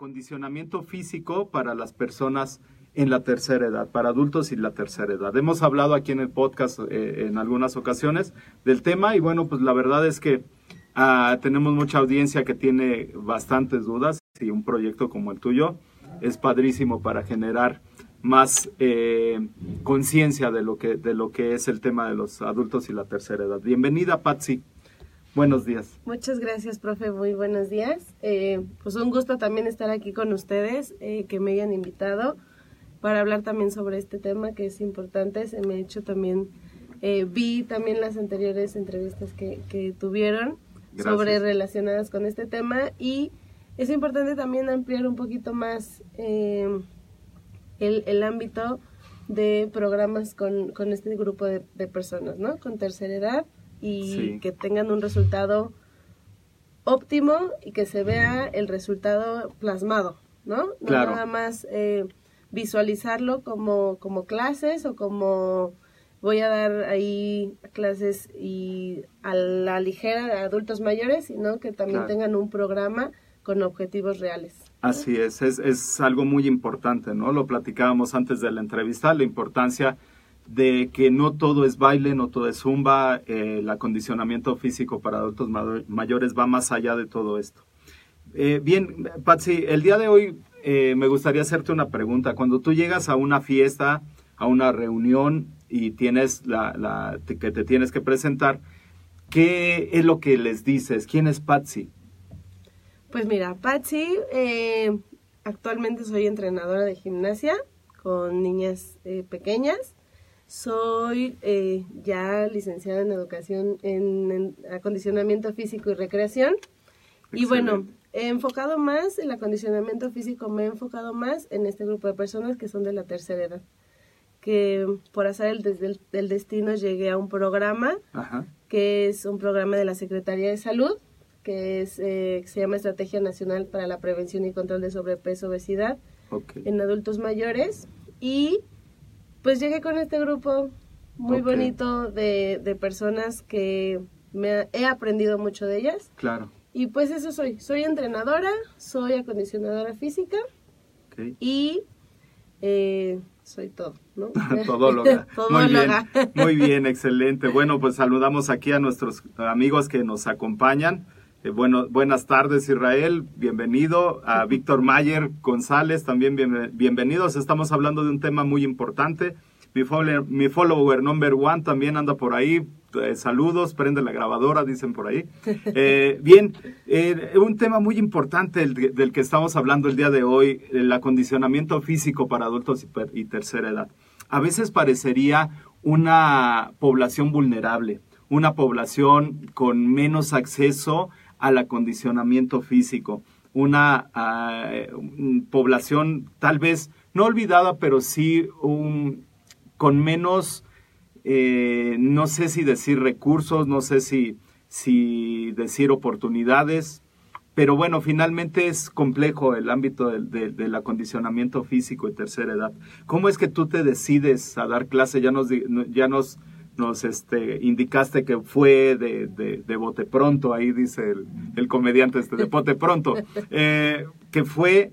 acondicionamiento físico para las personas en la tercera edad, para adultos y la tercera edad. Hemos hablado aquí en el podcast eh, en algunas ocasiones del tema y bueno, pues la verdad es que ah, tenemos mucha audiencia que tiene bastantes dudas y un proyecto como el tuyo es padrísimo para generar más eh, conciencia de lo que de lo que es el tema de los adultos y la tercera edad. Bienvenida, Patsy. Buenos días. Muchas gracias, profe. Muy buenos días. Eh, pues un gusto también estar aquí con ustedes, eh, que me hayan invitado para hablar también sobre este tema que es importante. Se me ha hecho también, eh, vi también las anteriores entrevistas que, que tuvieron sobre relacionadas con este tema y es importante también ampliar un poquito más el, el, ámbito de programas con, con este grupo de, de personas, ¿no? Con tercera edad y que tengan un resultado óptimo y que se vea el resultado plasmado, ¿no? No nada más eh, visualizarlo como, como clases o como voy a dar ahí clases y a la ligera de adultos mayores, sino que también tengan un programa con objetivos reales. Así es, es, es algo muy importante, ¿no? Lo platicábamos antes de la entrevista, la importancia de que no todo es baile, no todo es zumba, eh, el acondicionamiento físico para adultos mayores va más allá de todo esto. Eh, bien, Patsy, el día de hoy eh, me gustaría hacerte una pregunta. Cuando tú llegas a una fiesta, a una reunión y tienes la, la que te tienes que presentar, ¿qué es lo que les dices? ¿Quién es Patsy? Pues mira, Patsy, actualmente soy entrenadora de gimnasia con niñas pequeñas soy eh, ya licenciada en educación en, acondicionamiento físico y recreación. Y bueno, he enfocado más, el acondicionamiento físico me he enfocado más en este grupo de personas que son de la tercera edad. Que por hacer el, del destino llegué a un programa, que es un programa de la Secretaría de Salud, que es, eh, se llama Estrategia Nacional para la Prevención y Control de Sobrepeso Obesidad en adultos mayores. Y pues llegué con este grupo muy bonito de, de, personas que me he aprendido mucho de ellas. Claro. Y pues eso soy. Soy entrenadora, soy acondicionadora física y eh, soy todo, ¿no? Todóloga. Muy bien, muy bien, excelente. Bueno, pues saludamos aquí a nuestros amigos que nos acompañan. Eh, bueno, buenas tardes Israel, bienvenido. A Víctor Mayer González, también bienvenidos. Estamos hablando de un tema muy importante. Mi, mi follower number one también anda por ahí. Eh, saludos, prende la grabadora, dicen por ahí. Eh, bien, un tema muy importante del, que estamos hablando el día de hoy, el acondicionamiento físico para adultos y tercera edad. A veces parecería una población vulnerable, una población con menos acceso al acondicionamiento físico. Una ah, población tal vez no olvidada, pero sí con menos, eh, no sé si decir recursos, no sé si, si decir oportunidades pero bueno, finalmente es complejo el ámbito del, acondicionamiento físico y tercera edad. ¿Cómo es que tú te decides a dar clase? Ya nos, ya nos, nos este, indicaste que fue de, de, bote pronto, ahí dice el, comediante este, de bote pronto, eh, que fue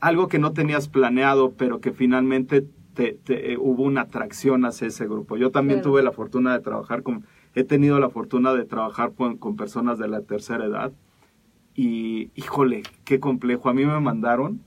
algo que no tenías planeado, pero que finalmente te, eh, hubo una atracción hacia ese grupo. Yo también tuve la fortuna de trabajar con, he tenido la fortuna de trabajar con personas de la tercera edad y híjole, qué complejo. A mí me mandaron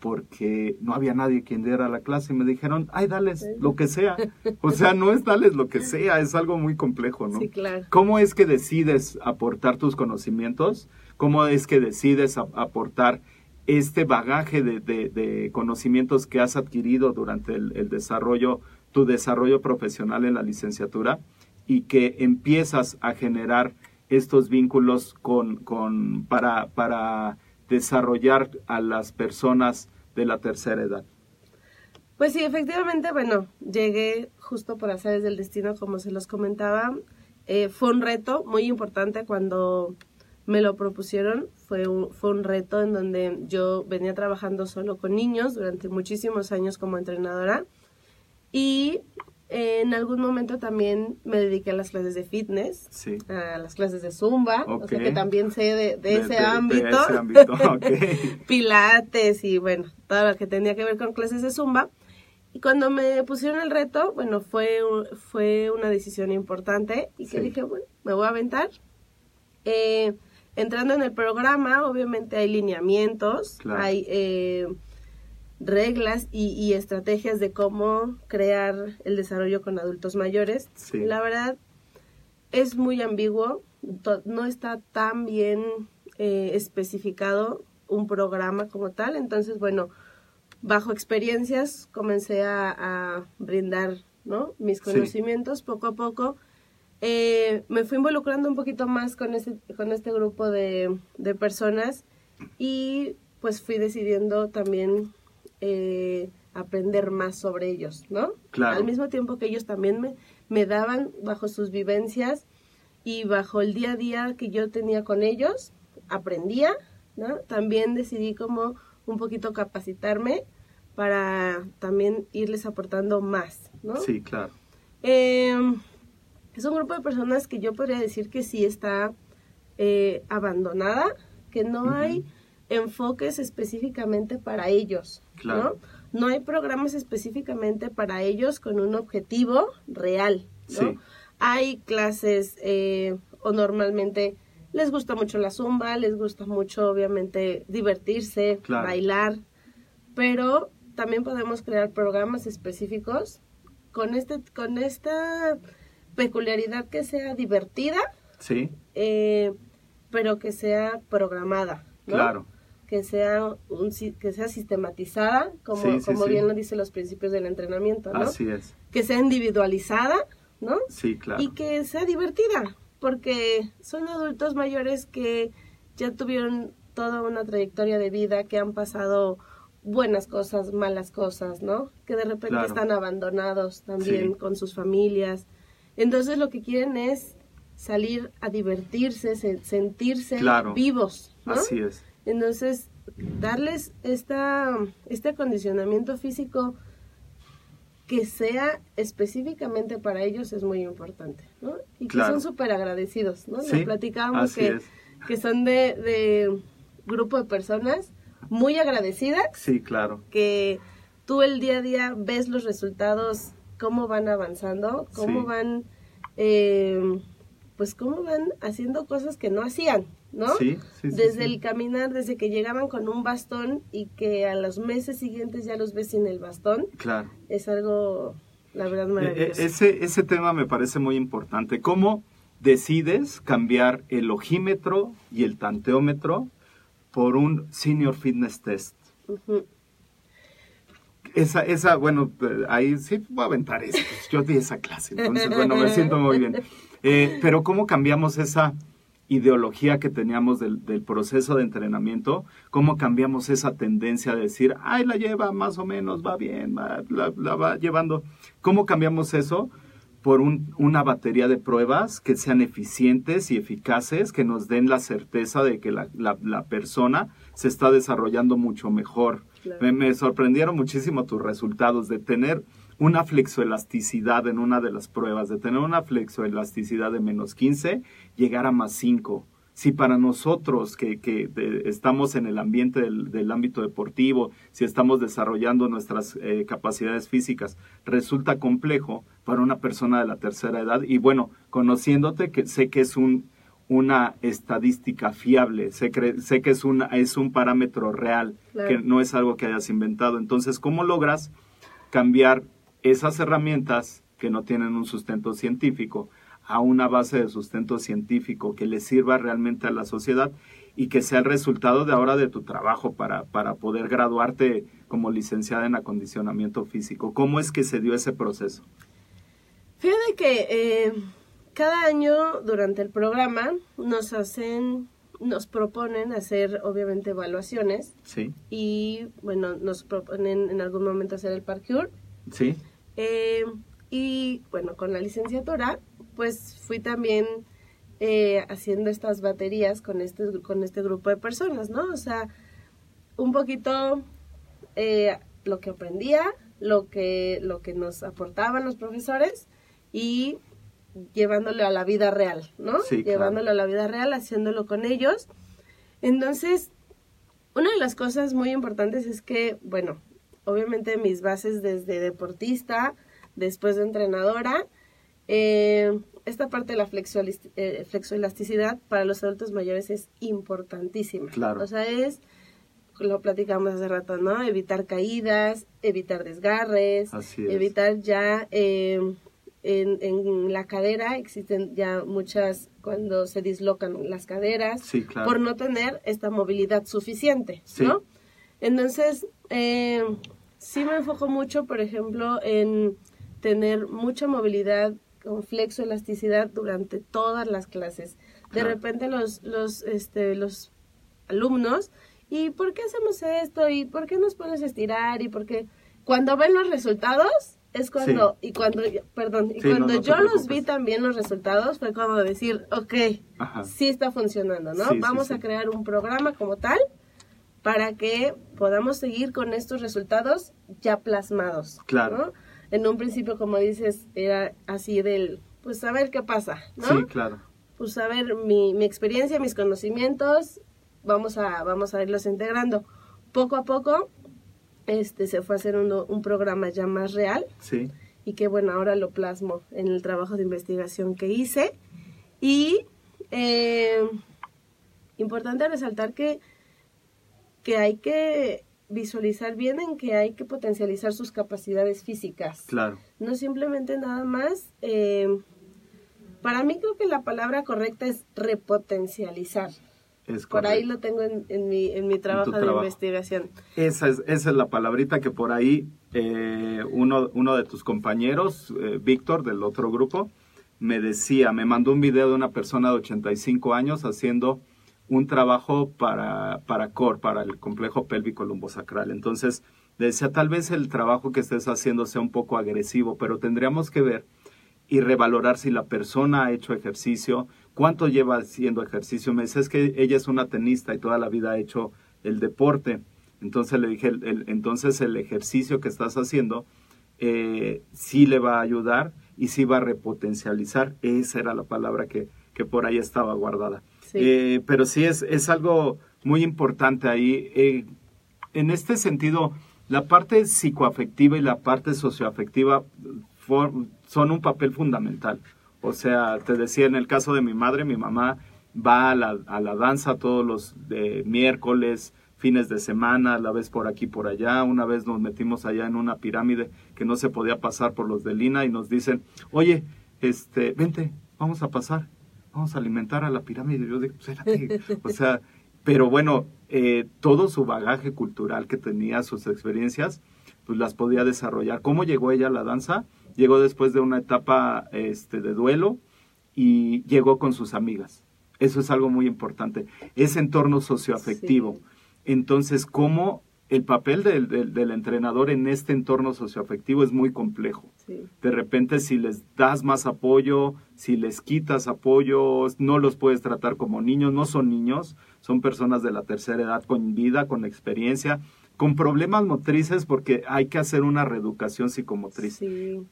porque no había nadie quien diera la clase y me dijeron, ay, dales lo que sea. O sea, no es dales lo que sea, es algo muy complejo, ¿no? Sí, claro. ¿Cómo es que decides aportar tus conocimientos? ¿Cómo es que decides aportar este bagaje de, conocimientos que has adquirido durante el desarrollo, tu desarrollo profesional en la licenciatura y que empiezas a generar estos vínculos con, con, para, para desarrollar a las personas de la tercera edad? Pues sí, efectivamente, bueno, llegué justo por hacer del destino, como se los comentaba. Eh, fue un reto muy importante cuando me lo propusieron. Fue un, fue un reto en donde yo venía trabajando solo con niños durante muchísimos años como entrenadora. Y en algún momento también me dediqué a las clases de fitness, a las clases de zumba, o sea que también sé de, ese ámbito, pilates y bueno, todo lo que tenía que ver con clases de zumba. Y cuando me pusieron el reto, bueno, fue, fue una decisión importante y que dije, bueno, me voy a aventar. Eh, entrando en el programa, obviamente hay lineamientos, hay... Eh, reglas y, estrategias de cómo crear el desarrollo con adultos mayores. La verdad es muy ambiguo, no está tan bien eh, especificado un programa como tal, entonces bueno, bajo experiencias comencé a, brindar ¿no? mis conocimientos poco a poco. Eh, me fui involucrando un poquito más con este, con este grupo de, de personas y pues fui decidiendo también eh, aprender más sobre ellos, ¿no? Al mismo tiempo que ellos también me, me daban bajo sus vivencias y bajo el día a día que yo tenía con ellos, aprendía, ¿no? También decidí como un poquito capacitarme para también irles aportando más, ¿no? Sí, claro. Em, es un grupo de personas que yo podría decir que sí está eh, abandonada, que no hay enfoques específicamente para ellos, ¿no? No hay programas específicamente para ellos con un objetivo real, ¿no? Hay clases eh, o normalmente les gusta mucho la zumba, les gusta mucho obviamente divertirse, bailar, pero también podemos crear programas específicos con este con esta peculiaridad que sea divertida, sí, eh, pero que sea programada, ¿no? Claro que sea, un, que sea sistematizada, como, como bien lo dicen los principios del entrenamiento, ¿no? Así es. Que sea individualizada, ¿no? Sí, claro. Y que sea divertida, porque son adultos mayores que ya tuvieron toda una trayectoria de vida, que han pasado buenas cosas, malas cosas, ¿no? Que de repente están abandonados también con sus familias. Entonces lo que quieren es salir a divertirse, sentirse vivos. ¿no? Así es. Entonces, darles esta, este acondicionamiento físico que sea específicamente para ellos es muy importante, ¿no? Y que son súper agradecidos, ¿no? Sí, platicábamos que, que son de, de grupo de personas muy agradecidas. Sí, claro. Que tú el día a día ves los resultados, cómo van avanzando, cómo van, eh, pues cómo van haciendo cosas que no hacían, ¿no? Sí, desde el caminar, desde que llegaban con un bastón y que a los meses siguientes ya los ves sin el bastón. Claro. Es algo, la verdad, e, e, maravilloso. ese, ese tema me parece muy importante. ¿Cómo decides cambiar el ojímetro y el tanteómetro por un Senior Fitness Test? Esa, esa, bueno, ahí sí voy a aventar eso. Yo di esa clase, entonces, bueno, me siento muy bien. Eh, pero ¿cómo cambiamos esa ideología que teníamos del, proceso de entrenamiento, cómo cambiamos esa tendencia de decir, ay, la lleva más o menos, va bien, la, va llevando. ¿Cómo cambiamos eso por una batería de pruebas que sean eficientes y eficaces, que nos den la certeza de que la, la, persona se está desarrollando mucho mejor. Me, me, sorprendieron muchísimo tus resultados de tener una flexoelasticidad en una de las pruebas, de tener una flexoelasticidad de menos 15, llegar a más 5 si para nosotros que, que estamos en el ambiente del, ámbito deportivo, si estamos desarrollando nuestras eh, capacidades físicas, resulta complejo para una persona de la tercera edad. Y bueno, conociéndote, que sé que es un, una estadística fiable, sé, sé que es, una, es un parámetro real, que no es algo que hayas inventado. Entonces, ¿cómo logras cambiar esas herramientas que no tienen un sustento científico a una base de sustento científico que le sirva realmente a la sociedad y que sea el resultado de ahora de tu trabajo para, para poder graduarte como licenciada en acondicionamiento físico. ¿Cómo es que se dio ese proceso? Fíjate que eh, cada año durante el programa nos hacen, nos proponen hacer obviamente evaluaciones. Sí. Y bueno, nos proponen en algún momento hacer el parkour. Sí. Eh, y bueno, con la licenciatura pues fui también eh, haciendo estas baterías con este, con este grupo de personas, ¿no? O sea, un poquito eh, lo que aprendía, lo que, lo que nos aportaban los profesores y llevándolo a la vida real, ¿no? Sí, llevándolo a la vida real, haciéndolo con ellos. Entonces, una de las cosas muy importantes es que, bueno, obviamente mis bases desde deportista, después de entrenadora, eh, esta parte de la eh, flexoelasticidad para los adultos mayores es importantísima. Claro. O sea, es, lo platicamos hace rato, ¿no? Evitar caídas, evitar desgarres, evitar ya em, en, en, la cadera, existen ya muchas cuando se dislocan las caderas, por no tener esta movilidad suficiente, ¿no? Entonces, eh, sí me enfoco mucho, por ejemplo, en tener mucha movilidad con flexoelasticidad durante todas las clases. De repente los, los, este, los alumnos, ¿y por qué hacemos esto? ¿Y por qué nos pones a estirar? ¿Y por qué? Cuando ven los resultados, es cuando, y cuando, perdón, y cuando yo los vi también los resultados, fue como decir, ok, sí está funcionando, ¿no? Vamos a crear un programa como tal para que podamos seguir con estos resultados ya plasmados. Claro en un principio, como dices, era así del, pues a ver qué pasa, ¿no? Sí, claro. Pues a ver mi, mi experiencia, mis conocimientos, vamos a, vamos a irlos integrando. Poco a poco, este, se fue haciendo un, programa ya más real. Sí. Y que bueno, ahora lo plasmo en el trabajo de investigación que hice. Y eh, importante resaltar que, que hay que visualizar bien en que hay que potencializar sus capacidades físicas. Claro. No simplemente nada más. Eh, para mí creo que la palabra correcta es repotencializar. Es por ahí lo tengo en, en, mi, en mi trabajo de investigación. Esa es, esa es la palabrita que por ahí eh, uno, uno de tus compañeros, eh, Víctor, del otro grupo, me decía, me mandó un video de una persona de 85 años haciendo un trabajo para, para CORE, para el complejo pélvico lumbosacral. Entonces, decía, tal vez el trabajo que estés haciendo sea un poco agresivo, pero tendríamos que ver y revalorar si la persona ha hecho ejercicio, cuánto lleva haciendo ejercicio. Me dice, que ella es una tenista y toda la vida ha hecho el deporte. Entonces le dije, entonces el ejercicio que estás haciendo eh, sí le va a ayudar y sí va a repotencializar. Esa era la palabra que, que por ahí estaba guardada. Eh, pero sí es, es algo muy importante ahí. Eh, en este sentido, la parte psicoafectiva y la parte socioafectiva son un papel fundamental. O sea, te decía, en el caso de mi madre, mi mamá va a la, a la danza todos los de miércoles, fines de semana, la vez por aquí por allá. Una vez nos metimos allá en una pirámide que no se podía pasar por los de Lina y nos dicen, oye, este, vente, vamos a pasar vamos a alimentar a la pirámide. Yo digo, espérate, o sea, pero bueno, eh, todo su bagaje cultural que tenía, sus experiencias, pues las podía desarrollar. ¿Cómo llegó ella a la danza? Llegó después de una etapa este, de duelo y llegó con sus amigas. Eso es algo muy importante. Ese entorno socioafectivo. Entonces, ¿cómo el papel del, del, entrenador en este entorno socioafectivo es muy complejo. De repente, si les das más apoyo, si les quitas apoyo, no los puedes tratar como niños, no son niños, son personas de la tercera edad con vida, con experiencia, con problemas motrices porque hay que hacer una reeducación psicomotriz.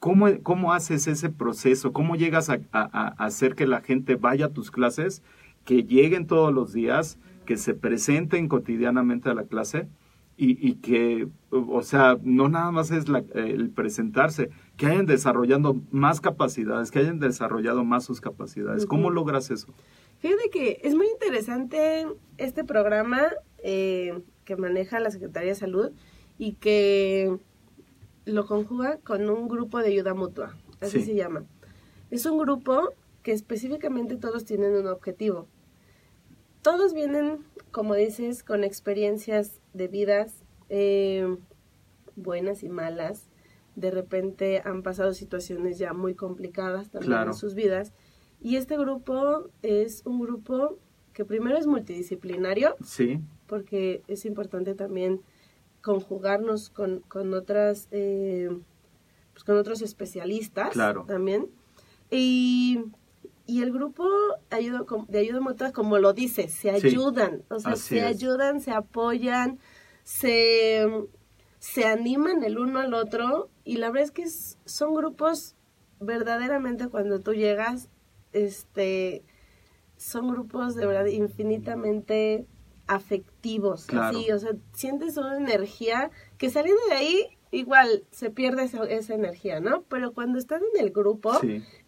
¿Cómo, ¿Cómo, haces ese proceso? ¿Cómo llegas a, a hacer que la gente vaya a tus clases, que lleguen todos los días, que se presenten cotidianamente a la clase? Y, que, o sea, no nada más es el presentarse, que hayan desarrollando más capacidades, que hayan desarrollado más sus capacidades. ¿Cómo logras eso? Fíjate que es muy interesante este programa eh, que maneja la Secretaría de Salud y que lo conjuga con un grupo de ayuda mutua, así se llama. Es un grupo que específicamente todos tienen un objetivo. Todos vienen como dices, con experiencias de vidas eh, buenas y malas. De repente han pasado situaciones ya muy complicadas también en sus vidas. Y este grupo es un grupo que primero es multidisciplinario. Sí. Porque es importante también conjugarnos con, con otras, eh, pues con otros especialistas. Claro. También. Y y el grupo ayuda, de ayuda mutua, como lo dice, se ayudan, o sea, se ayudan, se apoyan, se, se animan el uno al otro y la verdad es que son grupos verdaderamente cuando tú llegas, este, son grupos de verdad infinitamente afectivos, así, o sea, sientes una energía que saliendo de ahí igual se pierde esa, energía, ¿no? Pero cuando estás en el grupo,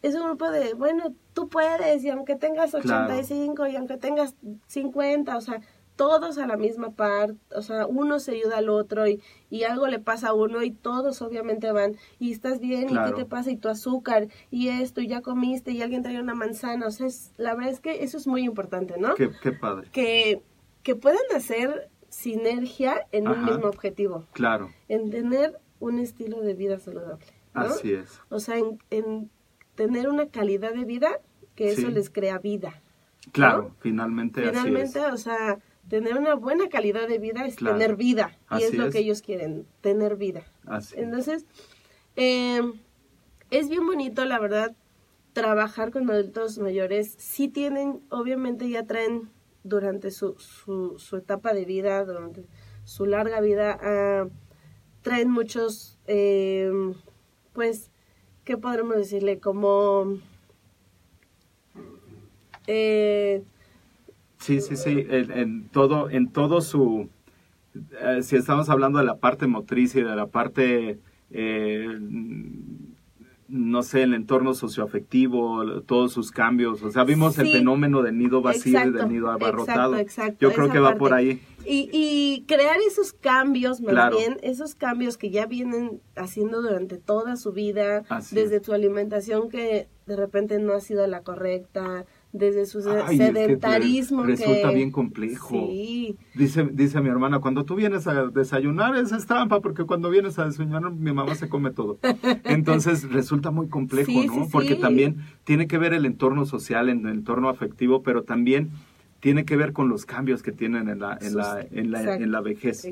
es un grupo de, bueno, tú puedes, y aunque tengas 85 y aunque tengas 50, o sea, todos a la misma parte, o sea, uno se ayuda al otro y, y, algo le pasa a uno y todos obviamente van y estás bien y qué te pasa y tu azúcar y esto y ya comiste y alguien trae una manzana, o sea, es, la verdad es que eso es muy importante, ¿no? Qué, qué padre. Que, que puedan hacer sinergia en un mismo objetivo. Claro. En tener un estilo de vida saludable. Así es. O sea, en, tener una calidad de vida que eso les crea vida. Claro, finalmente. Finalmente, o sea, tener una buena calidad de vida es tener vida. Y es lo que ellos quieren, tener vida. Así Entonces, eh, es bien bonito, la verdad, trabajar con adultos mayores. Sí tienen, obviamente ya traen durante su, su, etapa de vida, durante su larga vida, ah, traen muchos, eh, pues, ¿qué podremos decirle? Como... Eh, sí, sí, sí, en, todo, en todo su, eh, si estamos hablando de la parte motriz y de la parte no sé, el entorno socioafectivo, todos sus cambios. O sea, vimos el fenómeno del nido vacío y del nido abarrotado. Yo creo que va por ahí. Y, y, crear esos cambios, más bien, esos cambios que ya vienen haciendo durante toda su vida, desde su alimentación que de repente no ha sido la correcta, desde su sedentarismo. resulta bien complejo. Dice, dice mi hermana, cuando tú vienes a desayunar es trampa, porque cuando vienes a desayunar mi mamá se come todo. Entonces resulta muy complejo, ¿no? porque también tiene que ver el entorno social, el entorno afectivo, pero también tiene que ver con los cambios que tienen en la, en la, en la, en la vejez.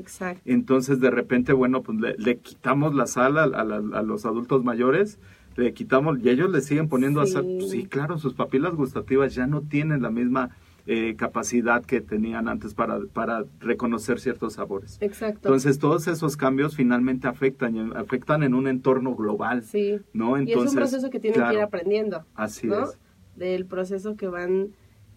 Entonces, de repente, bueno, pues le, quitamos la sala a, a los adultos mayores le quitamos y ellos le siguen poniendo sí. a sí, claro, sus papilas gustativas ya no tienen la misma eh, capacidad que tenían antes para, para reconocer ciertos sabores. Exacto. Entonces, todos esos cambios finalmente afectan, afectan en un entorno global. Sí. ¿no? Entonces, y es un proceso que tienen que ir aprendiendo. Así es. Del proceso que van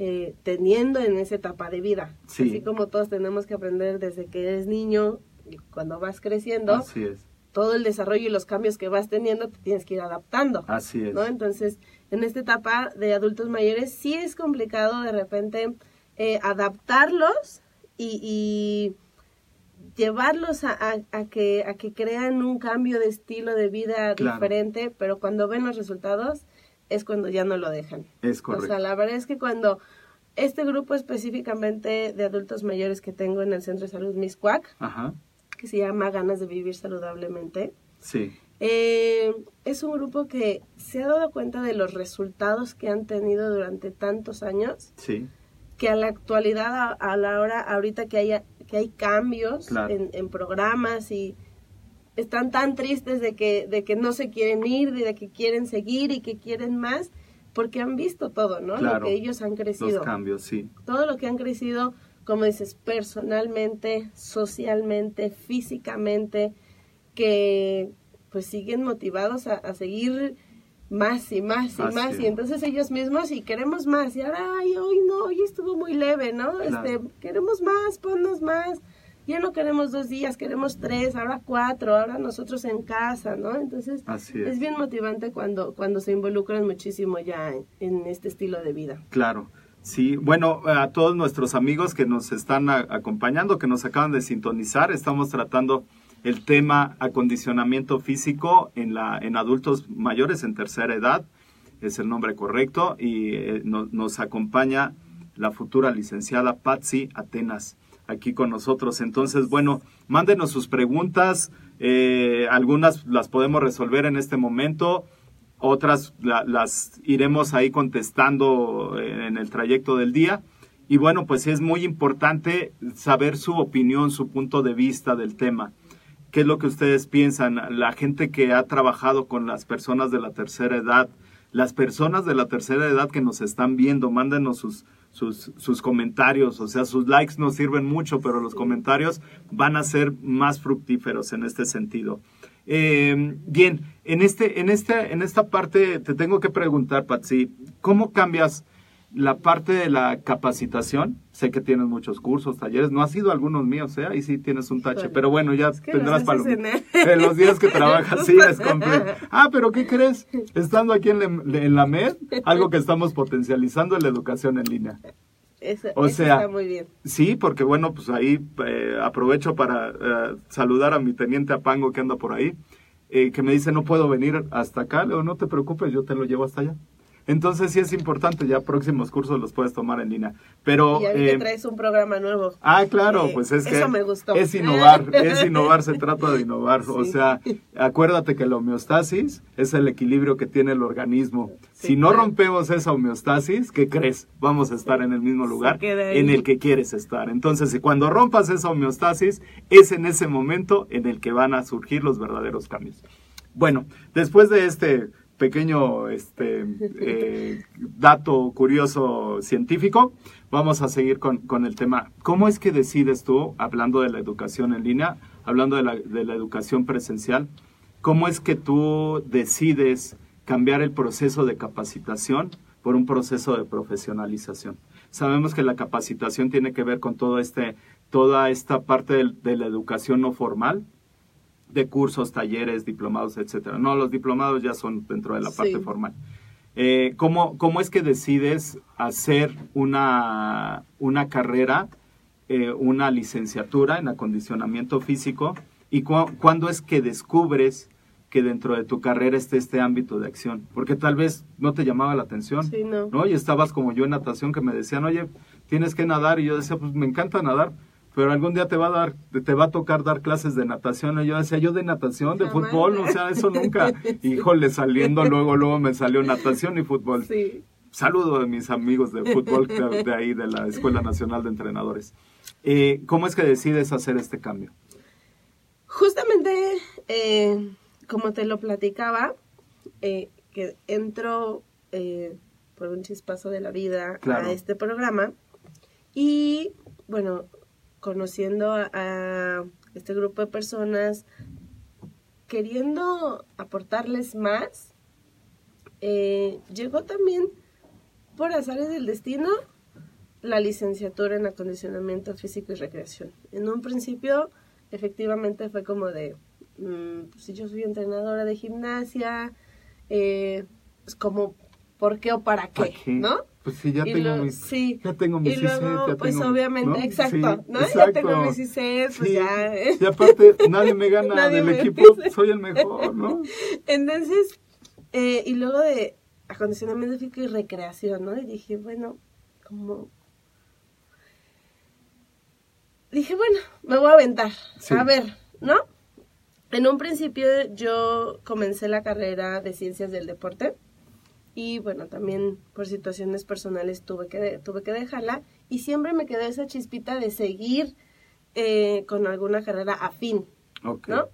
eh, teniendo en esa etapa de vida. Sí. Así como todos tenemos que aprender desde que eres niño, y cuando vas creciendo. Así es todo el desarrollo y los cambios que vas teniendo te tienes que ir adaptando. Así es. ¿no? Entonces, en esta etapa de adultos mayores sí es complicado de repente eh, adaptarlos y, llevarlos a, que, a que crean un cambio de estilo de vida diferente, pero cuando ven los resultados es cuando ya no lo dejan. Es correcto. O sea, la verdad es que cuando este grupo específicamente de adultos mayores que tengo en el Centro de Salud Miscuac, Ajá que se llama Ganas de Vivir Saludablemente. Sí. Eh, es un grupo que se ha dado cuenta de los resultados que han tenido durante tantos años. Sí. Que a la actualidad, a, la hora, ahorita que, haya, que hay cambios en, en, programas y están tan tristes de que, de que no se quieren ir, de que quieren seguir y que quieren más, porque han visto todo, ¿no? lo que ellos han crecido. Los cambios, sí. Todo lo que han crecido, como dices, personalmente, socialmente, físicamente, que pues siguen motivados a, seguir más y más y más y entonces ellos mismos y queremos más y ahora ay hoy no hoy estuvo muy leve no este queremos más ponnos más ya no queremos dos días, queremos tres, ahora cuatro, ahora nosotros en casa, ¿no? Entonces es. bien motivante cuando, cuando se involucran muchísimo ya en, este estilo de vida. Claro. Sí, bueno, a todos nuestros amigos que nos están acompañando, que nos acaban de sintonizar, estamos tratando el tema acondicionamiento físico en, la, en adultos mayores en tercera edad, es el nombre correcto, y eh, nos acompaña la futura licenciada Patsy Atenas aquí con nosotros. Entonces, bueno, mándenos sus preguntas, eh, algunas las podemos resolver en este momento, otras las iremos ahí contestando en el trayecto del día. Y bueno, pues es muy importante saber su opinión, su punto de vista del tema. ¿Qué es lo que ustedes piensan? La gente que ha trabajado con las personas de la tercera edad, las personas de la tercera edad que nos están viendo, mándenos sus, sus, sus, comentarios, o sea, sus likes nos sirven mucho, pero los comentarios van a ser más fructíferos en este sentido. Eh, bien, en, este, en, este, en esta parte te tengo que preguntar, Patsy, ¿cómo cambias la parte de la capacitación, sé que tienes muchos cursos, talleres, no ha sido algunos míos, ¿eh? ahí sí tienes un tache, pero bueno, ya tendrás para en los días que trabajas, sí, es completo. Ah, pero ¿qué crees? Estando aquí en, la MED, algo que estamos potencializando es la educación en línea. Eso, o sea, está muy bien. Sí, porque bueno, pues ahí eh, aprovecho para eh, saludar a mi teniente Apango que anda por ahí, eh, que me dice no puedo venir hasta acá, Leo, no te preocupes, yo te lo llevo hasta allá. Entonces sí es importante, ya próximos cursos los puedes tomar en línea. Pero, y eh, traes un programa nuevo. Ah, claro, pues es que me gustó. es innovar, es innovar, se trata de innovar. O sea, acuérdate que la homeostasis es el equilibrio que tiene el organismo. si no rompemos esa homeostasis, ¿qué crees? Vamos a estar en el mismo lugar en el que quieres estar. Entonces, si cuando rompas esa homeostasis, es en ese momento en el que van a surgir los verdaderos cambios. Bueno, después de este pequeño este, eh, dato curioso científico, vamos a seguir con, el tema. ¿Cómo es que decides tú, hablando de la educación en línea, hablando de la, de la educación presencial, cómo es que tú decides cambiar el proceso de capacitación por un proceso de profesionalización? Sabemos que la capacitación tiene que ver con todo este, toda esta parte de la educación no formal, de cursos, talleres, diplomados, etcétera. No, los diplomados ya son dentro de la parte formal. Eh, ¿cómo, ¿cómo, es que decides hacer una, una carrera, eh, una licenciatura en acondicionamiento físico? ¿Y cuándo es que descubres que dentro de tu carrera esté este ámbito de acción? Porque tal vez no te llamaba la atención, sí, no. ¿no? Y estabas como yo en natación que me decían, oye, tienes que nadar. Y yo decía, pues me encanta nadar, pero algún día te va a dar, te va a tocar dar clases de natación. Y yo decía, yo de natación, de fútbol, o sea, eso nunca. Híjole, saliendo luego, luego me salió natación y fútbol. Sí. Saludo a mis amigos de fútbol de, ahí, de la Escuela Nacional de Entrenadores. Eh, ¿Cómo es que decides hacer este cambio? Justamente, eh, como te lo platicaba, eh, que entro por un chispazo de la vida a este programa y, bueno, conociendo a, este grupo de personas, queriendo aportarles más, eh, llegó también por azares del destino la licenciatura en acondicionamiento físico y recreación. En un principio, efectivamente, fue como de, mm, pues, si yo soy entrenadora de gimnasia, eh, pues como, ¿por qué o para qué? ¿No? Pues sí, ya tengo mis, sí. ya tengo mis y luego, pues obviamente, exacto, ¿no? Ya tengo mis ICES, pues ya. Y aparte, nadie me gana del equipo, soy el mejor, ¿no? Entonces, eh, y luego de acondicionamiento físico y recreación, ¿no? Y dije, bueno, como... Dije, bueno, me voy a aventar, a ver, ¿no? En un principio yo comencé la carrera de ciencias del deporte y bueno, también por situaciones personales tuve que, tuve que dejarla y siempre me quedó esa chispita de seguir eh, con alguna carrera afín, ¿no?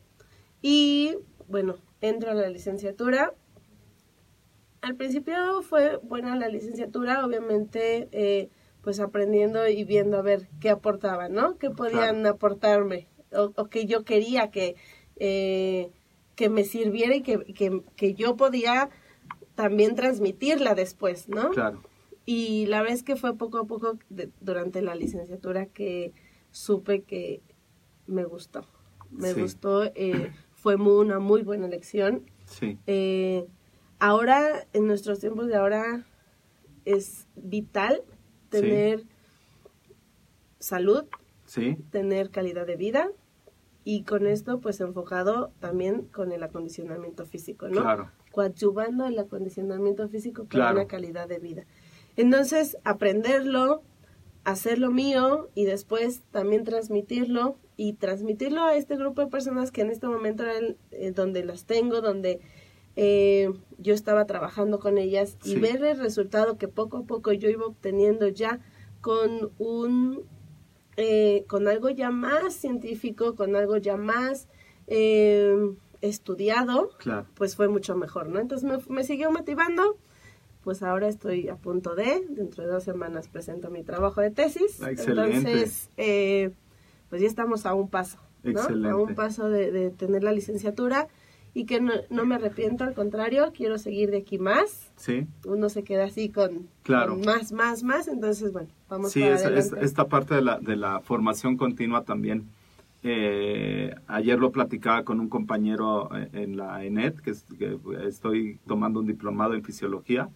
Y bueno, entro a la licenciatura. Al principio fue buena la licenciatura, obviamente, eh, pues aprendiendo y viendo a ver qué aportaban, ¿no? ¿Qué podían aportarme? O, que yo quería que, eh, que me sirviera y que, que, que, yo podía también transmitirla después, ¿no? Claro. Y la vez que fue poco a poco durante la licenciatura que supe que me gustó. Me gustó, eh, fue una muy buena elección. Sí. Eh, ahora, en nuestros tiempos de ahora, es vital tener salud, sí. tener calidad de vida y con esto pues enfocado también con el acondicionamiento físico, ¿no? Claro. Coadyuvando el acondicionamiento físico para una calidad de vida. Entonces, aprenderlo, hacerlo mío y después también transmitirlo y transmitirlo a este grupo de personas que en este momento eran eh, donde las tengo, donde eh, yo estaba trabajando con ellas y ver el resultado que poco a poco yo iba obteniendo ya con un eh, con algo ya más científico, con algo ya más estudiado, pues fue mucho mejor, ¿no? Entonces me, me siguió motivando pues ahora estoy a punto de, dentro de dos semanas presento mi trabajo de tesis. Excelente. Entonces, eh, pues ya estamos a un paso, ¿no? A un paso de, tener la licenciatura y que no, me arrepiento, al contrario, quiero seguir de aquí más. Sí. Uno se queda así con, claro. más, más, más, entonces, bueno, vamos sí, para Sí, esta parte de la, de la formación continua también. Eh, ayer lo platicaba con un compañero eh, en la ENET, que estoy tomando un diplomado en fisiología,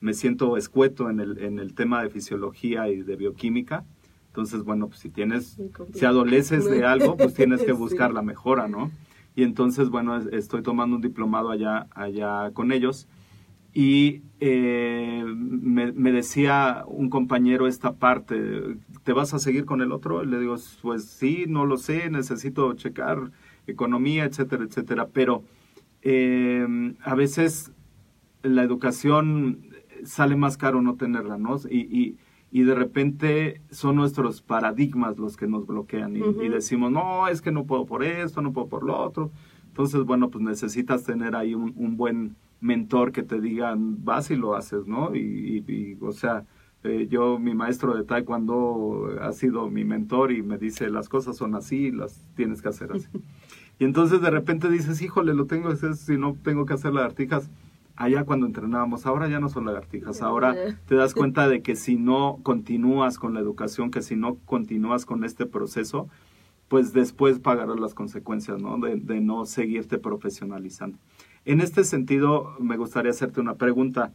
me siento escueto en el, en el tema de fisiología y de bioquímica. Entonces, bueno, pues si tienes, si adoleces de algo, pues tienes que buscar la mejora, ¿no? Y entonces, bueno, estoy tomando un diplomado allá, allá con ellos. Y eh, me, me, decía un compañero esta parte, ¿te vas a seguir con el otro? Le digo, pues sí, no lo sé, necesito checar economía, etcétera, etcétera. Pero eh, a veces la educación sale más caro no tenerla, ¿no? Y, y, y de repente son nuestros paradigmas los que nos bloquean y, decimos, no, es que no puedo por esto, no puedo por lo otro. Entonces, bueno, pues necesitas tener ahí un, un buen mentor que te diga, vas y lo haces, ¿no? Y, y o sea, eh, yo, mi maestro de taekwondo ha sido mi mentor y me dice, las cosas son así, las tienes que hacer así. y entonces de repente dices, híjole, lo tengo que hacer, si no tengo que hacer lagartijas allá cuando entrenábamos, ahora ya no son lagartijas, ahora te das cuenta de que si no continúas con la educación, que si no continúas con este proceso, pues después pagarás las consecuencias, ¿no? De, no seguirte profesionalizando. En este sentido, me gustaría hacerte una pregunta.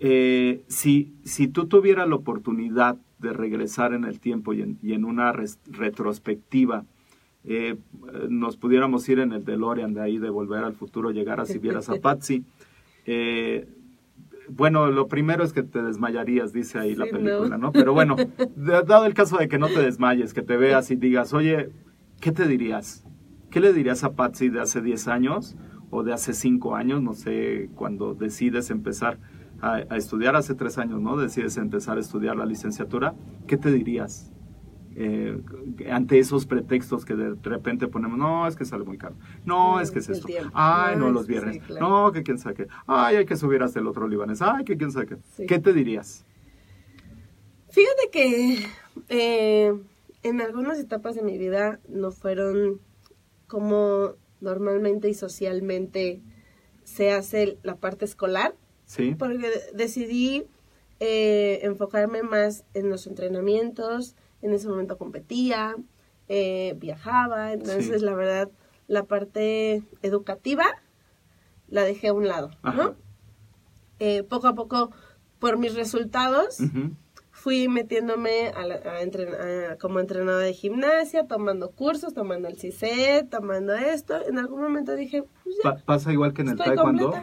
Eh, si, si tú tuvieras la oportunidad de regresar en el tiempo y en, una retrospectiva, eh, nos pudiéramos ir en el DeLorean de ahí, de volver al futuro, llegar a si vieras a Patsy, eh, bueno, lo primero es que te desmayarías, dice ahí la película, no. Pero bueno, dado el caso de que no te desmayes, que te veas y digas, oye, ¿qué te dirías? ¿Qué le dirías a Patsy de hace 10 años o de hace 5 años? No sé, cuando decides empezar a, a, estudiar, hace 3 años, ¿no? Decides empezar a estudiar la licenciatura, ¿qué te dirías? Eh, ante esos pretextos que de repente ponemos, no, es que sale muy caro, no, es que es esto, ay, no, los viernes, no, que quién sabe ay, hay que subir hasta el otro libanés, ay, que quién sabe qué. te dirías? Fíjate que eh, en algunas etapas de mi vida no fueron como normalmente y socialmente se hace la parte escolar. Sí. Porque decidí eh, enfocarme más en los entrenamientos, en ese momento competía, eh, viajaba, entonces la verdad la parte educativa la dejé a un lado, ¿no? Eh, poco a poco, por mis resultados, fui metiéndome a, entrenar, como entrenadora de gimnasia, tomando cursos, tomando el CICET, tomando esto. En algún momento dije, pues pasa igual que en el taekwondo.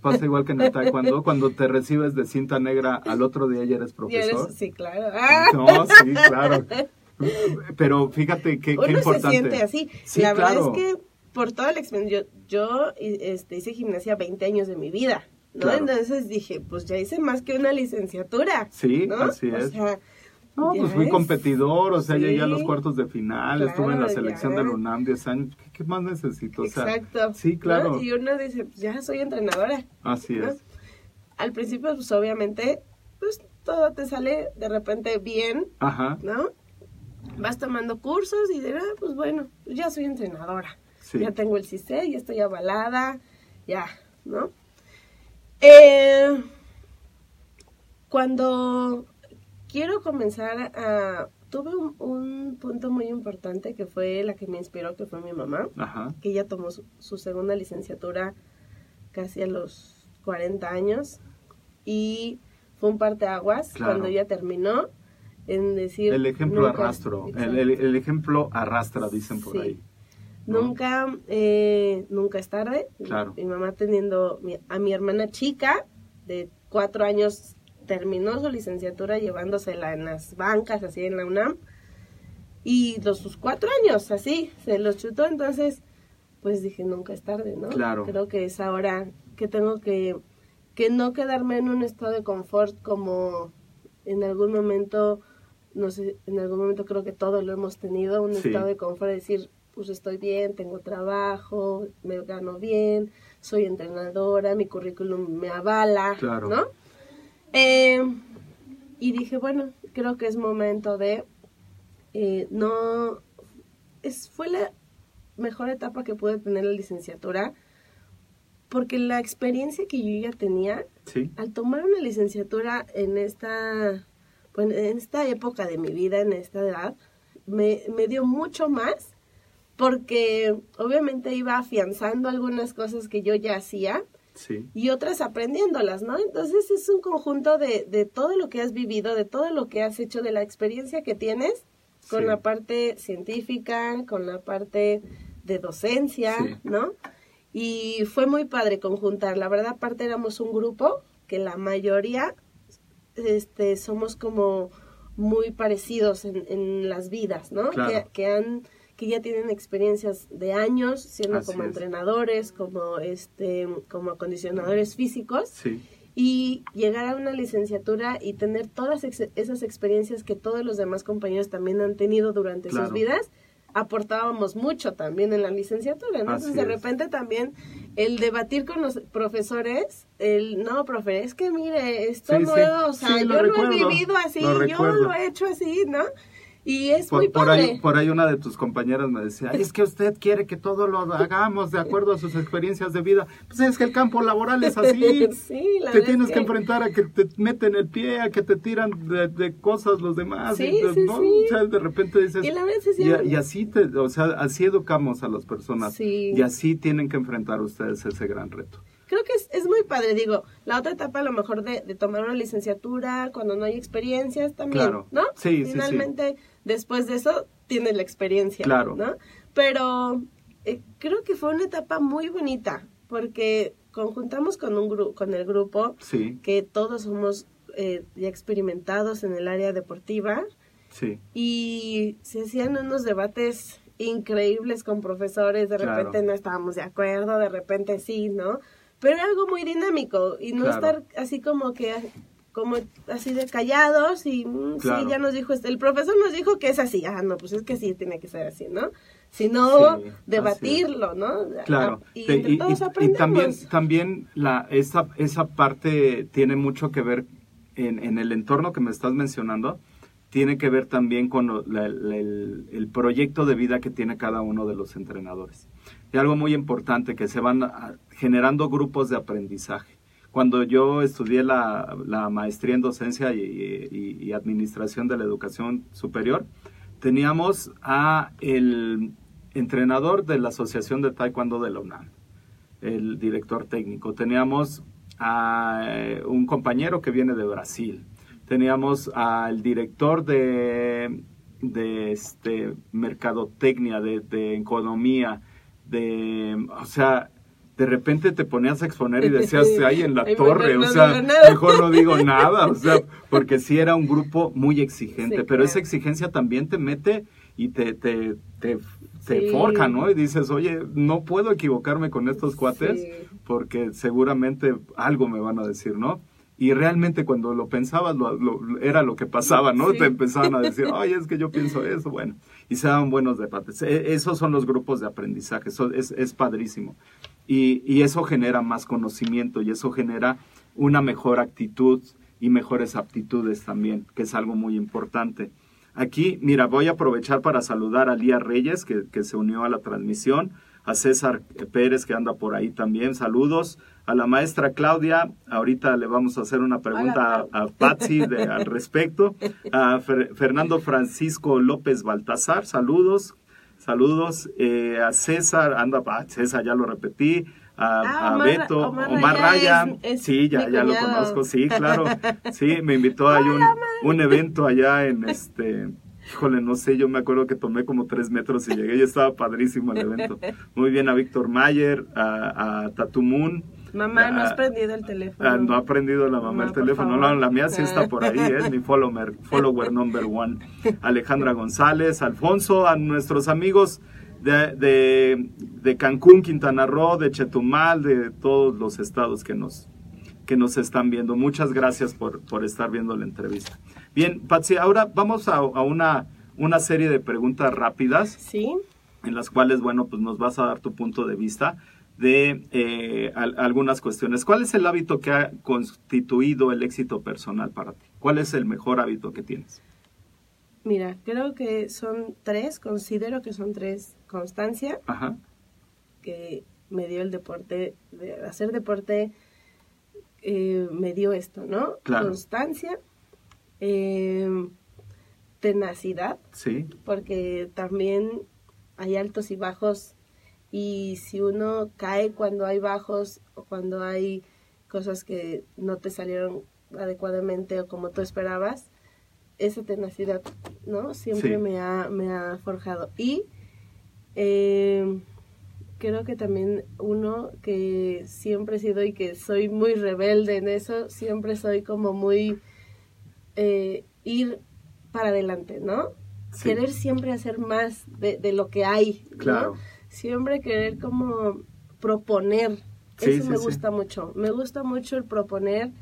Pasa igual que en el taekwondo, cuando te recibes de cinta negra, al otro día ya eres profesor. sí, claro. No, sí, claro. Pero fíjate qué, Uno importante. se siente así. la verdad es que por toda la experiencia, yo, este, hice gimnasia 20 años de mi vida, ¿no? Entonces dije, pues ya hice más que una licenciatura. Sí, así es. O sea, No, pues fui competidor, o sea, llegué a los cuartos de final, estuve en la selección de la UNAM 10 años. ¿Qué, más necesito? Exacto. sí, claro. Y uno dice, pues ya soy entrenadora. Así es. Al principio, pues obviamente, pues todo te sale de repente bien, Ajá. ¿no? Vas tomando cursos y de, ah, pues bueno, ya soy entrenadora. Ya tengo el CICE, ya estoy avalada, ya, ¿no? Eh, cuando quiero comenzar a... Tuve un, punto muy importante que fue la que me inspiró, que fue mi mamá, que ella tomó su, segunda licenciatura casi a los 40 años y fue un parteaguas cuando ella terminó en decir... El ejemplo arrastro, el, ejemplo arrastra, dicen por ahí. Nunca, eh, nunca es tarde. Claro. Mi, mamá teniendo a mi hermana chica de cuatro años terminó su licenciatura llevándosela en las bancas, así en la UNAM, y los sus cuatro años, así, se los chutó, entonces, pues dije, nunca es tarde, ¿no? Claro. Creo que es ahora que tengo que, que no quedarme en un estado de confort como en algún momento, no sé, en algún momento creo que todos lo hemos tenido, un estado de confort, de decir, pues estoy bien, tengo trabajo, me gano bien, soy entrenadora, mi currículum me avala, ¿no? Eh, y dije, bueno, creo que es momento de eh, no es fue la mejor etapa que pude tener la licenciatura porque la experiencia que yo ya tenía al tomar una licenciatura en esta en esta época de mi vida en esta edad me, me dio mucho más porque obviamente iba afianzando algunas cosas que yo ya hacía y otras aprendiéndolas, ¿no? Entonces es un conjunto de, de, todo lo que has vivido, de todo lo que has hecho, de la experiencia que tienes con la parte científica, con la parte de docencia, ¿no? Y fue muy padre conjuntar. La verdad, aparte éramos un grupo que la mayoría este, somos como muy parecidos en, en las vidas, ¿no? Que, que han que ya tienen experiencias de años siendo como entrenadores, como este, como acondicionadores físicos. Y llegar a una licenciatura y tener todas esas experiencias que todos los demás compañeros también han tenido durante sus vidas, aportábamos mucho también en la licenciatura. Entonces, de repente también el debatir con los profesores, el no, profe, es que mire, esto nuevo, o sea, yo lo, he vivido así, yo lo he hecho así, ¿no? Y es por, muy padre. ahí, por ahí una de tus compañeras me decía, es que usted quiere que todo lo hagamos de acuerdo a sus experiencias de vida. Pues es que el campo laboral es así. sí, la te tienes que... enfrentar a que te meten el pie, a que te tiran de, cosas los demás. Sí, sí, ¿no? O sea, de repente dices... Y, y, así, te, o sea, así educamos a las personas. Y así tienen que enfrentar ustedes ese gran reto creo que es, es, muy padre, digo, la otra etapa a lo mejor de, de, tomar una licenciatura cuando no hay experiencias también, ¿no? Sí, Finalmente, sí, sí después de eso tienes la experiencia, claro. ¿no? Pero eh, creo que fue una etapa muy bonita porque conjuntamos con un grupo, con el grupo, que todos somos eh, ya experimentados en el área deportiva, sí. y se hacían unos debates increíbles con profesores, de repente no estábamos de acuerdo, de repente sí, ¿no? Pero era algo muy dinámico y no estar así como que como así de callados y mm, sí, ya nos dijo, este, el profesor nos dijo que es así, ah, no, pues es que sí, tiene que ser así, ¿no? Sino debatirlo, ¿no? Claro, ah, y, también, también la, esa, esa parte tiene mucho que ver en, en el entorno que me estás mencionando, tiene que ver también con el, el, proyecto de vida que tiene cada uno de los entrenadores. Y algo muy importante, que se van generando grupos de aprendizaje cuando yo estudié la, maestría en docencia y, administración de la educación superior, teníamos a el entrenador de la Asociación de Taekwondo de la UNAM, el director técnico. Teníamos a eh, un compañero que viene de Brasil. Teníamos al director de, de este, mercadotecnia, de, de economía, de, o sea, de repente te ponías a exponer y decías, ahí en la torre, o sea, mejor no digo nada, o sea, porque sí era un grupo muy exigente, pero esa exigencia también te mete y te, te, te, forja, ¿no? Y dices, oye, no puedo equivocarme con estos cuates porque seguramente algo me van a decir, ¿no? y realmente cuando lo pensabas lo, era lo que pasaba, ¿no? Te empezaban a decir, ay, es que yo pienso eso, bueno, y se daban buenos debates. E, esos son los grupos de aprendizaje, eso es, es padrísimo. Y, y eso genera más conocimiento y eso genera una mejor actitud y mejores aptitudes también, que es algo muy importante. Aquí, mira, voy a aprovechar para saludar a Lía Reyes, que, que se unió a la transmisión, a César Pérez, que anda por ahí también, saludos, a la maestra Claudia. Ahorita le vamos a hacer una pregunta a, Patsy de, al respecto. A Fernando Francisco López Baltazar, saludos. Saludos eh, a César, anda, ah, César ya lo repetí, a, ah, Beto, Omar, Raya, sí, ya, ya lo conozco, sí, claro, sí, me invitó a un, un evento allá en este, híjole, no sé, yo me acuerdo que tomé como tres metros y llegué y estaba padrísimo el evento. Muy bien a Víctor Mayer, a, a Tatumun, Mamá, no has prendido el teléfono. Ah, no ha prendido la mamá el teléfono. No, la mía sí está por ahí, es ¿eh? mi follower, follower number one. Alejandra González, Alfonso, a nuestros amigos de, de, de, Cancún, Quintana Roo, de Chetumal, de todos los estados que nos, que nos están viendo. Muchas gracias por, por estar viendo la entrevista. Bien, Patsy, ahora vamos a, a una, una serie de preguntas rápidas. Sí. En las cuales, bueno, pues nos vas a dar tu punto de vista de eh, algunas cuestiones. ¿Cuál es el hábito que ha constituido el éxito personal para ti? ¿Cuál es el mejor hábito que tienes? Mira, creo que son tres, considero que son tres. Constancia, que me dio el deporte, de hacer deporte eh, me dio esto, ¿no? Constancia, eh, tenacidad, sí. porque también hay altos y bajos y si uno cae cuando hay bajos o cuando hay cosas que no te salieron adecuadamente o como tú esperabas, esa tenacidad, ¿no? Siempre me, ha, me ha forjado. Y eh, creo que también uno que siempre he sido y que soy muy rebelde en eso, siempre soy como muy eh, ir para adelante, ¿no? Querer siempre hacer más de, de lo que hay, claro siempre querer como proponer. Eso me gusta mucho. Me gusta mucho el proponer,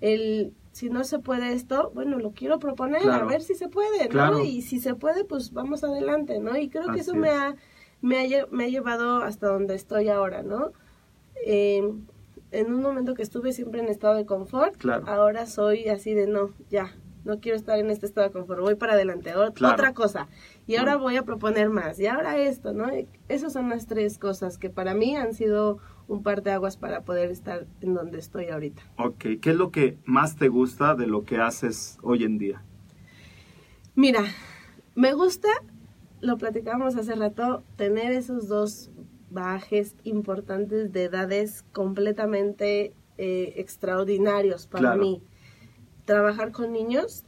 el si no se puede esto, bueno, lo quiero proponer, a ver si se puede, ¿no? Y si se puede, pues vamos adelante, ¿no? Y creo que eso me ha, me, ha, me ha llevado hasta donde estoy ahora, ¿no? Eh, en un momento que estuve siempre en estado de confort, ahora soy así de no, ya, no quiero estar en este estado de confort, voy para adelante, otra cosa. Y ahora voy a proponer más, y ahora esto, ¿no? Esas son las tres cosas que para mí han sido un par de aguas para poder estar en donde estoy ahorita. Ok, ¿qué es lo que más te gusta de lo que haces hoy en día? Mira, me gusta, lo platicábamos hace rato, tener esos dos bajes importantes de edades completamente eh, extraordinarios para mí trabajar con niños,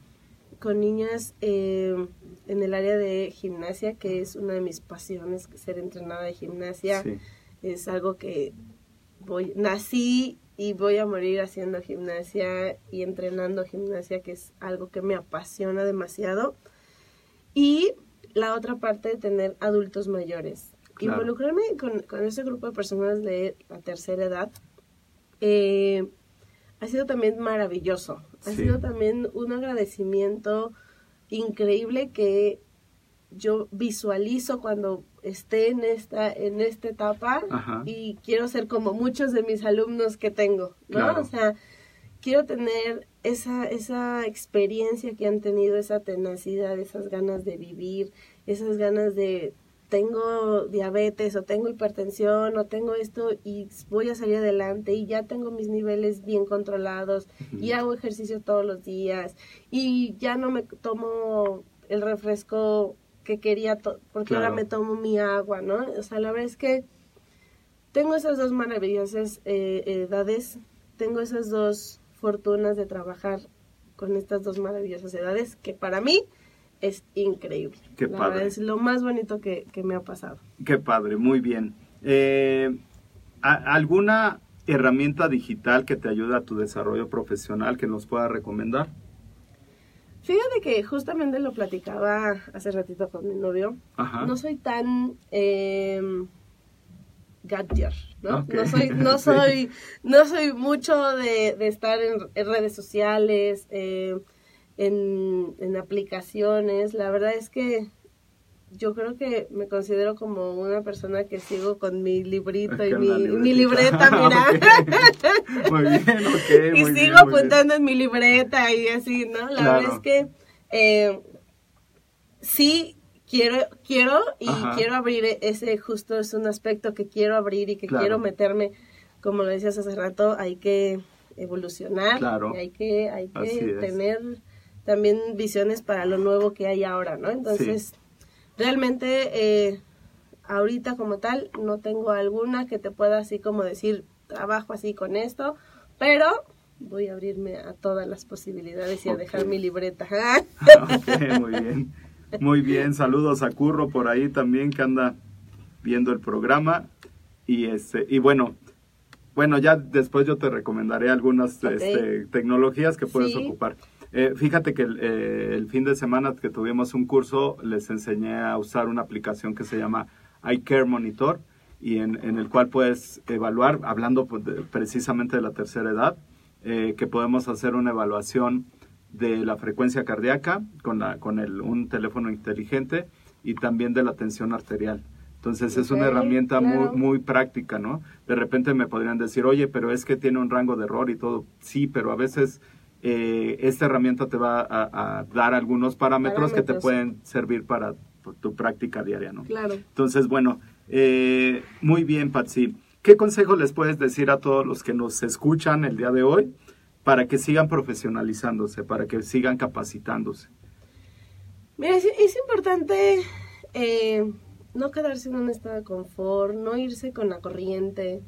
con niñas eh, en el área de gimnasia, que es una de mis pasiones, ser entrenada de gimnasia. Es algo que voy, nací y voy a morir haciendo gimnasia y entrenando gimnasia, que es algo que me apasiona demasiado. Y la otra parte de tener adultos mayores. Involucrarme con, con, ese grupo de personas de la tercera edad eh, ha sido también maravilloso. Ha sido también un agradecimiento increíble que yo visualizo cuando esté en esta en esta etapa y quiero ser como muchos de mis alumnos que tengo, ¿no? O sea, quiero tener esa esa experiencia que han tenido, esa tenacidad, esas ganas de vivir, esas ganas de tengo diabetes o tengo hipertensión o tengo esto y voy a salir adelante y ya tengo mis niveles bien controlados y hago ejercicio todos los días y ya no me tomo el refresco que quería porque ahora me tomo mi agua, ¿no? O sea, la verdad es que tengo esas dos maravillosas eh, edades, tengo esas dos fortunas de trabajar con estas dos maravillosas edades que para mí es increíble. Qué padre. es lo más bonito que, me ha pasado. Qué padre, muy bien. Eh, ¿Alguna herramienta digital que te ayude a tu desarrollo profesional que nos pueda recomendar? Fíjate que justamente lo platicaba hace ratito con mi novio. No soy tan... Em, gadget, ¿no? No soy, no soy, no soy mucho de, estar en, redes sociales, eh, en, en aplicaciones. La verdad es que yo creo que me considero como una persona que sigo con mi librito y mi, libreta, mira. muy bien, ok. y sigo apuntando en mi libreta y así, ¿no? La verdad es que eh, sí quiero, quiero y quiero abrir ese, justo es un aspecto que quiero abrir y que quiero meterme, como lo decías hace rato, hay que evolucionar, claro. hay que, hay que tener también visiones para lo nuevo que hay ahora, ¿no? Entonces realmente eh, ahorita como tal no tengo alguna que te pueda así como decir trabajo así con esto, pero voy a abrirme a todas las posibilidades y a dejar mi libreta. muy bien. Muy bien, saludos a Curro por ahí también que anda viendo el programa y este y bueno, bueno, ya después yo te recomendaré algunas este, tecnologías que puedes ocupar. Eh, fíjate que eh, el, fin de semana que tuvimos un curso, les enseñé a usar una aplicación que se llama iCare Monitor y en, el cual puedes evaluar, hablando pues, precisamente de la tercera edad, eh, que podemos hacer una evaluación de la frecuencia cardíaca con, la, con el, un teléfono inteligente y también de la tensión arterial. Entonces es una herramienta muy, muy práctica, ¿no? De repente me podrían decir, oye, pero es que tiene un rango de error y todo. Sí, pero a veces eh, esta herramienta te va a, dar algunos parámetros, que te pueden servir para tu, práctica diaria, ¿no? Claro. Entonces, bueno, eh, muy bien, Patsy. ¿Qué consejo les puedes decir a todos los que nos escuchan el día de hoy para que sigan profesionalizándose, para que sigan capacitándose? Mira, es, importante eh, no quedarse en un estado de confort, no irse con la corriente.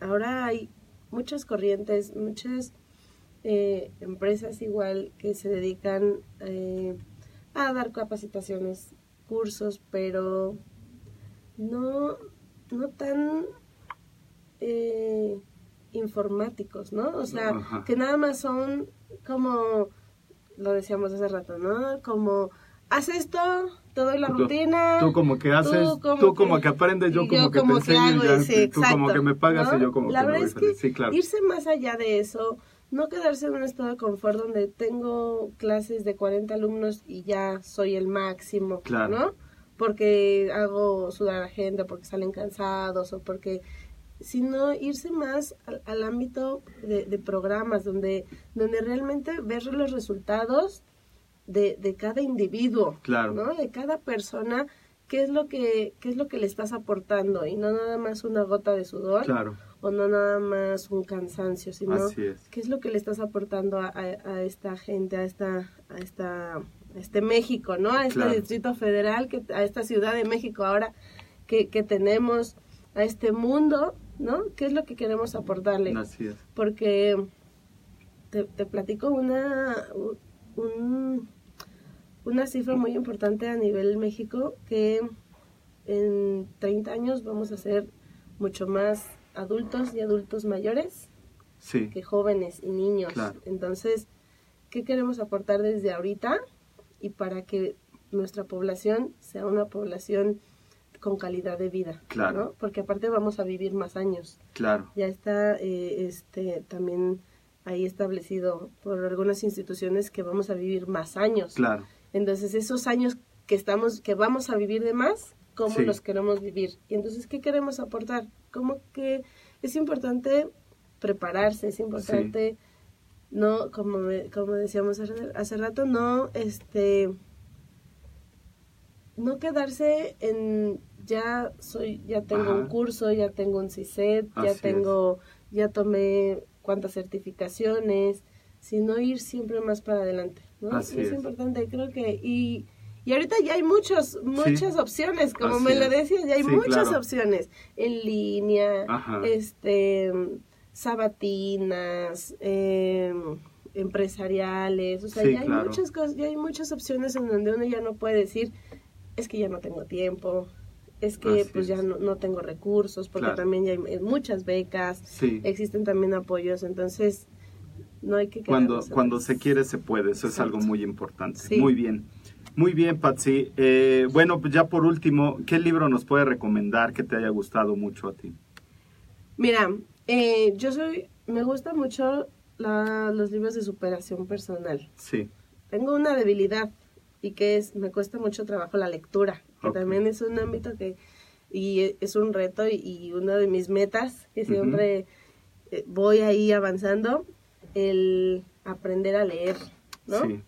ahora hay muchas corrientes, muchas eh, empresas igual que se dedican eh, a dar capacitaciones, cursos, pero no, no tan eh, informáticos, ¿no? O sea, que nada más son como, lo decíamos hace rato, ¿no? Como, haz esto, te doy la rutina. Tú como que haces, tú como, que, aprendes, yo como que te enseño, tú como que me pagas y yo como la que verdad es que irse más allá de eso, no quedarse en un estado de confort donde tengo clases de 40 alumnos y ya soy el máximo, ¿no? Porque hago sudar a la gente, porque salen cansados o porque sino irse más al, ámbito de, programas donde, donde realmente ver los resultados de, de cada individuo, claro. ¿no? De cada persona, qué es lo que, qué es lo que le estás aportando y no nada más una gota de sudor. Claro o no nada más un cansancio, sino qué es lo que le estás aportando a, a, esta gente, a esta, a esta, este México, ¿no? A este Distrito Federal, que, a esta Ciudad de México ahora que, que tenemos, a este mundo, ¿no? ¿Qué es lo que queremos aportarle? Así es. Porque te, te platico una, un, una cifra muy importante a nivel México que en 30 años vamos a ser mucho más adultos y adultos mayores que jóvenes y niños. Entonces, ¿qué queremos aportar desde ahorita y para que nuestra población sea una población con calidad de vida? Claro. Porque aparte vamos a vivir más años. Claro. Ya está eh, este también ahí establecido por algunas instituciones que vamos a vivir más años. Claro. Entonces, esos años que estamos que vamos a vivir de más, ¿cómo los queremos vivir? Y entonces, ¿qué queremos aportar? Como que es importante prepararse, es importante, no, como, como decíamos hace rato, no, este, no quedarse en ya soy, ya tengo un curso, ya tengo un CISET, ya tengo, ya tomé cuántas certificaciones, sino ir siempre más para adelante, ¿no? es, importante, creo que, y y ahorita ya hay muchos, muchas opciones, como me lo decías, ya hay muchas opciones en línea, este, sabatinas, em, empresariales, o sea, ya hay muchas cosas, ya hay muchas opciones en donde uno ya no puede decir, es que ya no tengo tiempo, es que pues ya no, tengo recursos, porque también ya hay muchas becas, existen también apoyos, entonces no hay que cuando cuando se quiere se puede, eso es algo muy importante. Muy bien. Muy bien, Patsy. Eh, bueno, pues ya por último, ¿qué libro nos puede recomendar que te haya gustado mucho a ti? Mira, eh, yo soy, me gusta mucho los libros de superación personal. Sí. Tengo una debilidad y que es, me cuesta mucho trabajo la lectura, que también es un ámbito que, y es un reto y, una de mis metas que siempre eh, voy ahí avanzando, el aprender a leer, ¿no? Sí.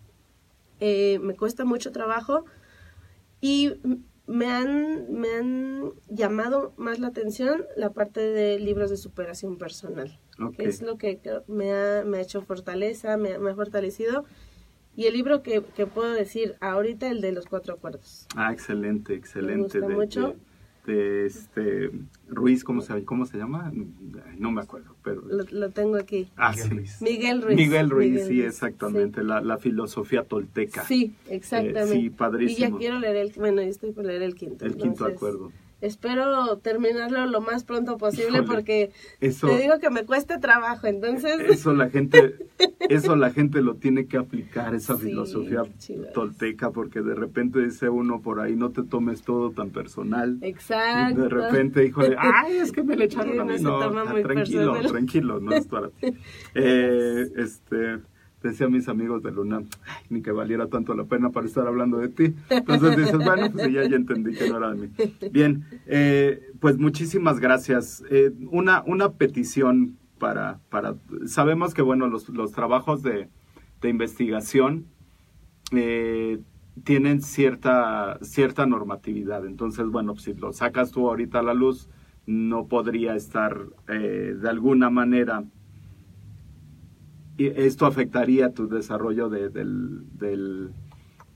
Eh, me cuesta mucho trabajo y me han, me han llamado más la atención la parte de libros de superación personal, que es lo que me ha, me ha hecho fortaleza, me, ha fortalecido. Y el libro que, que, puedo decir ahorita, el de los cuatro acuerdos. Ah, excelente, excelente. Me gusta mucho de este Ruiz, ¿cómo se, cómo se llama? No me acuerdo, pero... Lo, tengo aquí. Ah, Miguel Ruiz. Miguel Ruiz. Miguel Ruiz, sí, exactamente, La, la, filosofía tolteca. Sí, exactamente. sí, padrísimo. Y ya quiero leer el, bueno, yo estoy por leer el quinto. El quinto acuerdo espero terminarlo lo más pronto posible porque te digo que me cuesta trabajo, entonces eso la gente eso la gente lo tiene que aplicar esa filosofía tolteca porque de repente dice uno por ahí no te tomes todo tan personal. Exacto. de repente híjole, ay, es que me le echaron a mí. No, tranquilo, tranquilo, no es para ti. Eh, este decía mis amigos de Luna, ni que valiera tanto la pena para estar hablando de ti. Entonces dices, bueno, pues ya, ya entendí que no era de mí. Bien, eh, pues muchísimas gracias. Eh, una, una petición para, para, sabemos que, bueno, los, los trabajos de, de investigación eh, tienen cierta, cierta normatividad. Entonces, bueno, si lo sacas tú ahorita a la luz, no podría estar de alguna manera esto afectaría tu desarrollo de, del,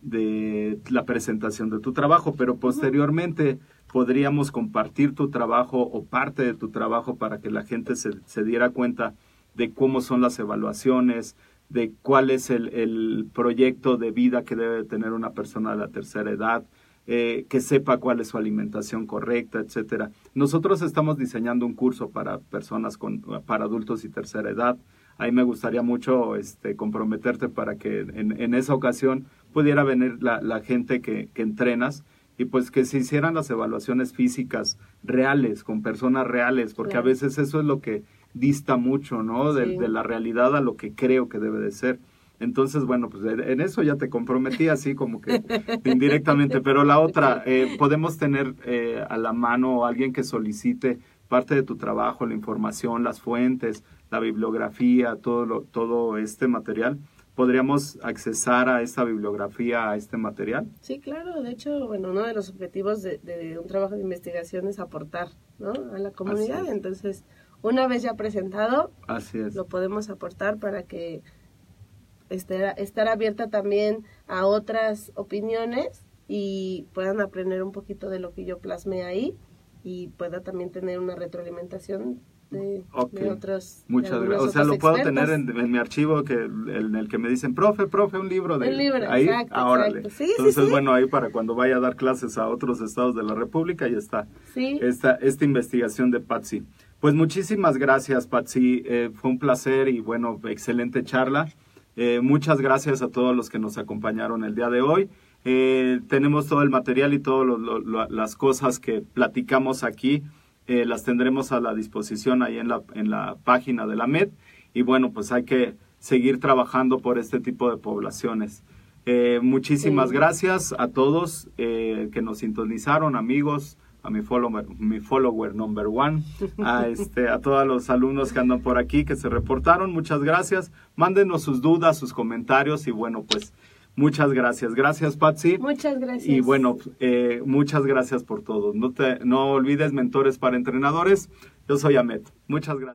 de la presentación de tu trabajo, pero posteriormente podríamos compartir tu trabajo o parte de tu trabajo para que la gente se, se diera cuenta de cómo son las evaluaciones, de cuál es el, el, proyecto de vida que debe tener una persona de la tercera edad, eh, que sepa cuál es su alimentación correcta, etcétera. Nosotros estamos diseñando un curso para personas con, para adultos y tercera edad ahí me gustaría mucho este, comprometerte para que en, en esa ocasión pudiera venir la, la gente que, que, entrenas y pues que se hicieran las evaluaciones físicas reales, con personas reales, porque a veces eso es lo que dista mucho, ¿no? De, de, la realidad a lo que creo que debe de ser. Entonces, bueno, pues en eso ya te comprometí así como que indirectamente, pero la otra, eh, podemos tener eh, a la mano alguien que solicite parte de tu trabajo, la información, las fuentes, la bibliografía, todo, lo, todo este material. ¿Podríamos accesar a esta bibliografía, a este material? Sí, claro. De hecho, bueno, uno de los objetivos de, un trabajo de investigación es aportar ¿no? a la comunidad. Entonces, una vez ya presentado, Así es. lo podemos aportar para que esté, estar abierta también a otras opiniones y puedan aprender un poquito de lo que yo plasmé ahí y pueda también tener una retroalimentación de, otros. Muchas gracias. O sea, lo puedo tener en, mi archivo que en el que me dicen, profe, profe, un libro de. Un libro, ahí, exacto, ah, Sí, Entonces, bueno, ahí para cuando vaya a dar clases a otros estados de la República, ya está. Esta, esta investigación de Patsy. Pues muchísimas gracias, Patsy. Eh, fue un placer y bueno, excelente charla. Eh, muchas gracias a todos los que nos acompañaron el día de hoy. Eh, tenemos todo el material y todas las cosas que platicamos aquí eh, las tendremos a la disposición ahí en la, en la página de la MED y bueno, pues hay que seguir trabajando por este tipo de poblaciones. Eh, muchísimas gracias a todos eh, que nos sintonizaron, amigos, a mi follower, mi follower number one, a, este, a todos los alumnos que andan por aquí, que se reportaron, muchas gracias. Mándenos sus dudas, sus comentarios y bueno, pues Muchas gracias. Gracias, Patsy. Muchas gracias. Y bueno, eh, muchas gracias por todo. No, te, no olvides mentores para entrenadores. Yo soy Ahmed. Muchas gracias.